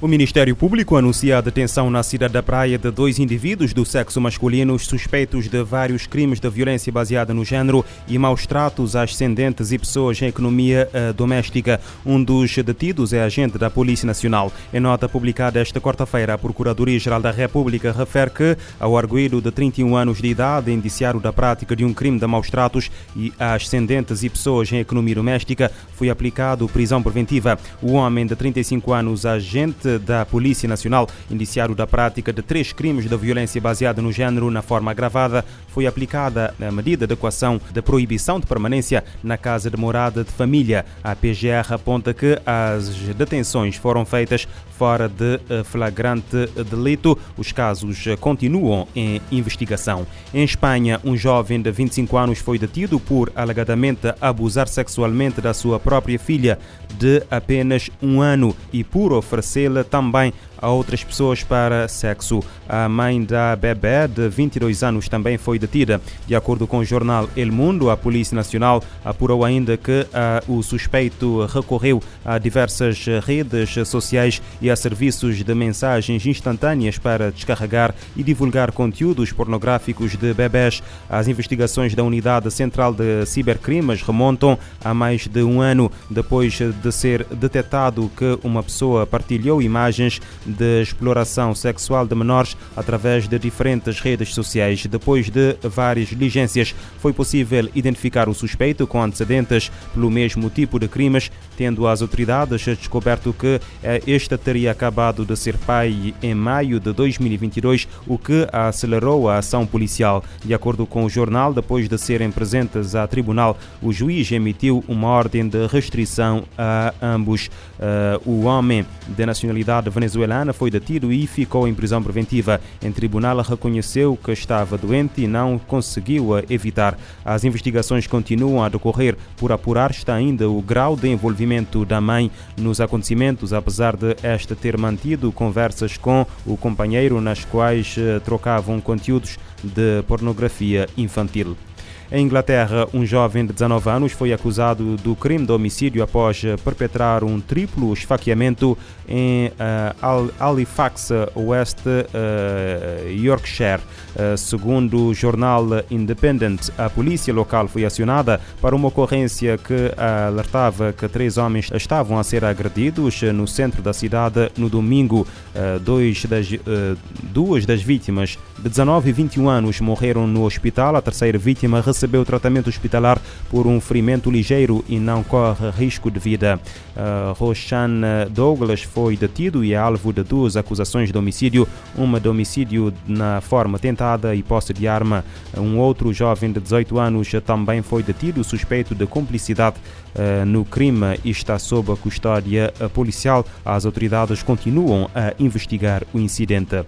O Ministério Público anuncia a detenção na cidade da Praia de dois indivíduos do sexo masculino suspeitos de vários crimes de violência baseada no género e maus tratos a ascendentes e pessoas em economia uh, doméstica. Um dos detidos é agente da Polícia Nacional. Em nota publicada esta quarta-feira, a Procuradoria-Geral da República refere que, ao arguído de 31 anos de idade, indiciado da prática de um crime de maus tratos e a ascendentes e pessoas em economia doméstica, foi aplicado prisão preventiva. O homem de 35 anos, agente da Polícia Nacional, indiciado da prática de três crimes de violência baseada no género na forma agravada, foi aplicada a medida de equação de proibição de permanência na casa de morada de família. A PGR aponta que as detenções foram feitas fora de eh, flagrante delito. Os casos eh, continuam em investigação. Em Espanha, um jovem de 25 anos foi detido por alegadamente abusar sexualmente da sua própria filha de apenas um ano e por oferecê-la também a outras pessoas para sexo. A mãe da bebê, de 22 anos, também foi detida. De acordo com o jornal El Mundo, a Polícia Nacional apurou ainda que uh, o suspeito recorreu a diversas redes sociais e a serviços de mensagens instantâneas para descarregar e divulgar conteúdos pornográficos de bebés. As investigações da Unidade Central de Cibercrimes remontam a mais de um ano depois de ser detectado que uma pessoa partilhou imagens de exploração sexual de menores através de diferentes redes sociais. Depois de várias diligências, foi possível identificar o suspeito com antecedentes pelo mesmo tipo de crimes, tendo as autoridades descoberto que eh, este teria acabado de ser pai em maio de 2022, o que acelerou a ação policial. De acordo com o jornal, depois de serem presentes a tribunal, o juiz emitiu uma ordem de restrição a ambos. Uh, o homem de nacionalidade venezuelana foi detido e ficou em prisão preventiva. Em tribunal, reconheceu que estava doente e não conseguiu evitar. As investigações continuam a decorrer. Por apurar está ainda o grau de envolvimento da mãe nos acontecimentos, apesar de esta ter mantido conversas com o companheiro nas quais eh, trocavam conteúdos de pornografia infantil. Em Inglaterra, um jovem de 19 anos foi acusado do crime de homicídio após perpetrar um triplo esfaqueamento em uh, Halifax, West uh, Yorkshire. Uh, segundo o jornal Independent, a polícia local foi acionada para uma ocorrência que alertava que três homens estavam a ser agredidos no centro da cidade no domingo. Dois das, duas das vítimas, de 19 e 21 anos, morreram no hospital. A terceira vítima recebeu tratamento hospitalar por um ferimento ligeiro e não corre risco de vida. Uh, Roshan Douglas foi detido e é alvo de duas acusações de homicídio, uma de homicídio na forma tentada e posse de arma. Um outro jovem de 18 anos também foi detido, suspeito de cumplicidade uh, no crime e está sob a custódia policial. As autoridades continuam a investigar o incidente.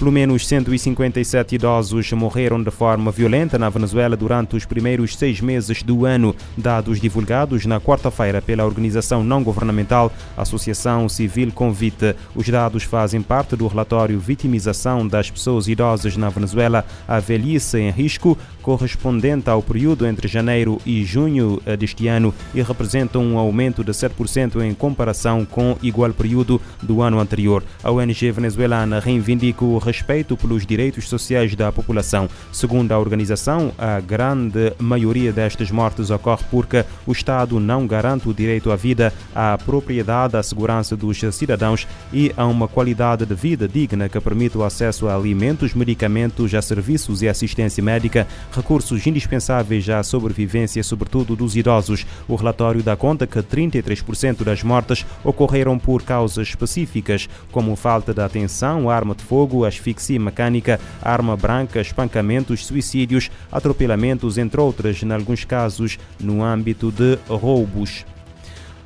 Pelo menos 157 idosos morreram de forma violenta na Venezuela durante os primeiros seis meses do ano, dados divulgados na quarta-feira pela organização não-governamental Associação Civil Convite. Os dados fazem parte do relatório Vitimização das Pessoas Idosas na Venezuela, a velhice em risco, correspondente ao período entre janeiro e junho deste ano e representam um aumento de 7% em comparação com igual período do ano anterior. A ONG venezuelana reivindica o respeito pelos direitos sociais da população. Segundo a organização, a grande maioria destas mortes ocorre porque o Estado não garante o direito à vida, à propriedade, à segurança dos cidadãos e a uma qualidade de vida digna que permita o acesso a alimentos, medicamentos, a serviços e assistência médica, recursos indispensáveis à sobrevivência, sobretudo dos idosos. O relatório dá conta que 33% das mortes ocorreram por causas específicas, como falta de atenção, arma de fogo, as asfixia mecânica, arma branca, espancamentos, suicídios, atropelamentos, entre outras, em alguns casos no âmbito de roubos.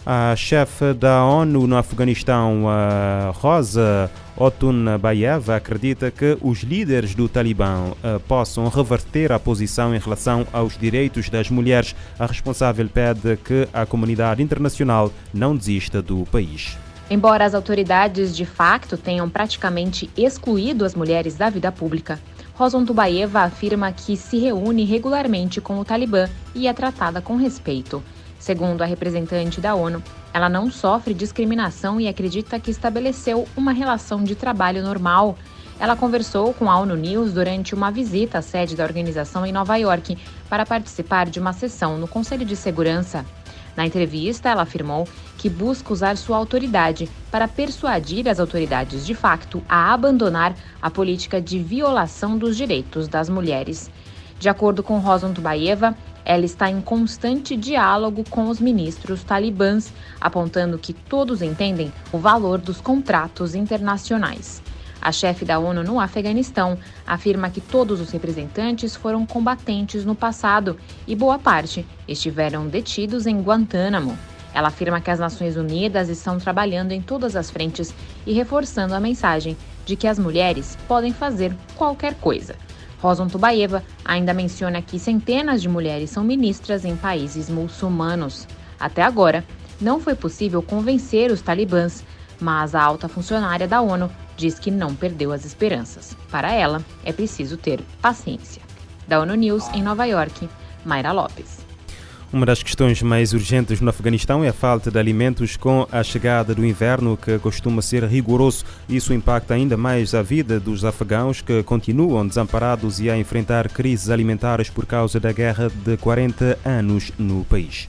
A chefe da ONU no Afeganistão, Rosa Otun Bayeva, acredita que os líderes do Talibã uh, possam reverter a posição em relação aos direitos das mulheres. A responsável pede que a comunidade internacional não desista do país. Embora as autoridades de facto tenham praticamente excluído as mulheres da vida pública, Roson Tubaeva afirma que se reúne regularmente com o Talibã e é tratada com respeito. Segundo a representante da ONU, ela não sofre discriminação e acredita que estabeleceu uma relação de trabalho normal. Ela conversou com a ONU News durante uma visita à sede da organização em Nova York para participar de uma sessão no Conselho de Segurança. Na entrevista, ela afirmou que busca usar sua autoridade para persuadir as autoridades de facto a abandonar a política de violação dos direitos das mulheres. De acordo com Rosan Tubaeva, ela está em constante diálogo com os ministros talibãs, apontando que todos entendem o valor dos contratos internacionais. A chefe da ONU no Afeganistão afirma que todos os representantes foram combatentes no passado e boa parte estiveram detidos em Guantánamo. Ela afirma que as Nações Unidas estão trabalhando em todas as frentes e reforçando a mensagem de que as mulheres podem fazer qualquer coisa. Rosan Tubaeva ainda menciona que centenas de mulheres são ministras em países muçulmanos. Até agora, não foi possível convencer os talibãs, mas a alta funcionária da ONU diz que não perdeu as esperanças. Para ela, é preciso ter paciência. Da ONU News, em Nova York, Mayra Lopes. Uma das questões mais urgentes no Afeganistão é a falta de alimentos com a chegada do inverno, que costuma ser rigoroso. Isso impacta ainda mais a vida dos afegãos que continuam desamparados e a enfrentar crises alimentares por causa da guerra de 40 anos no país.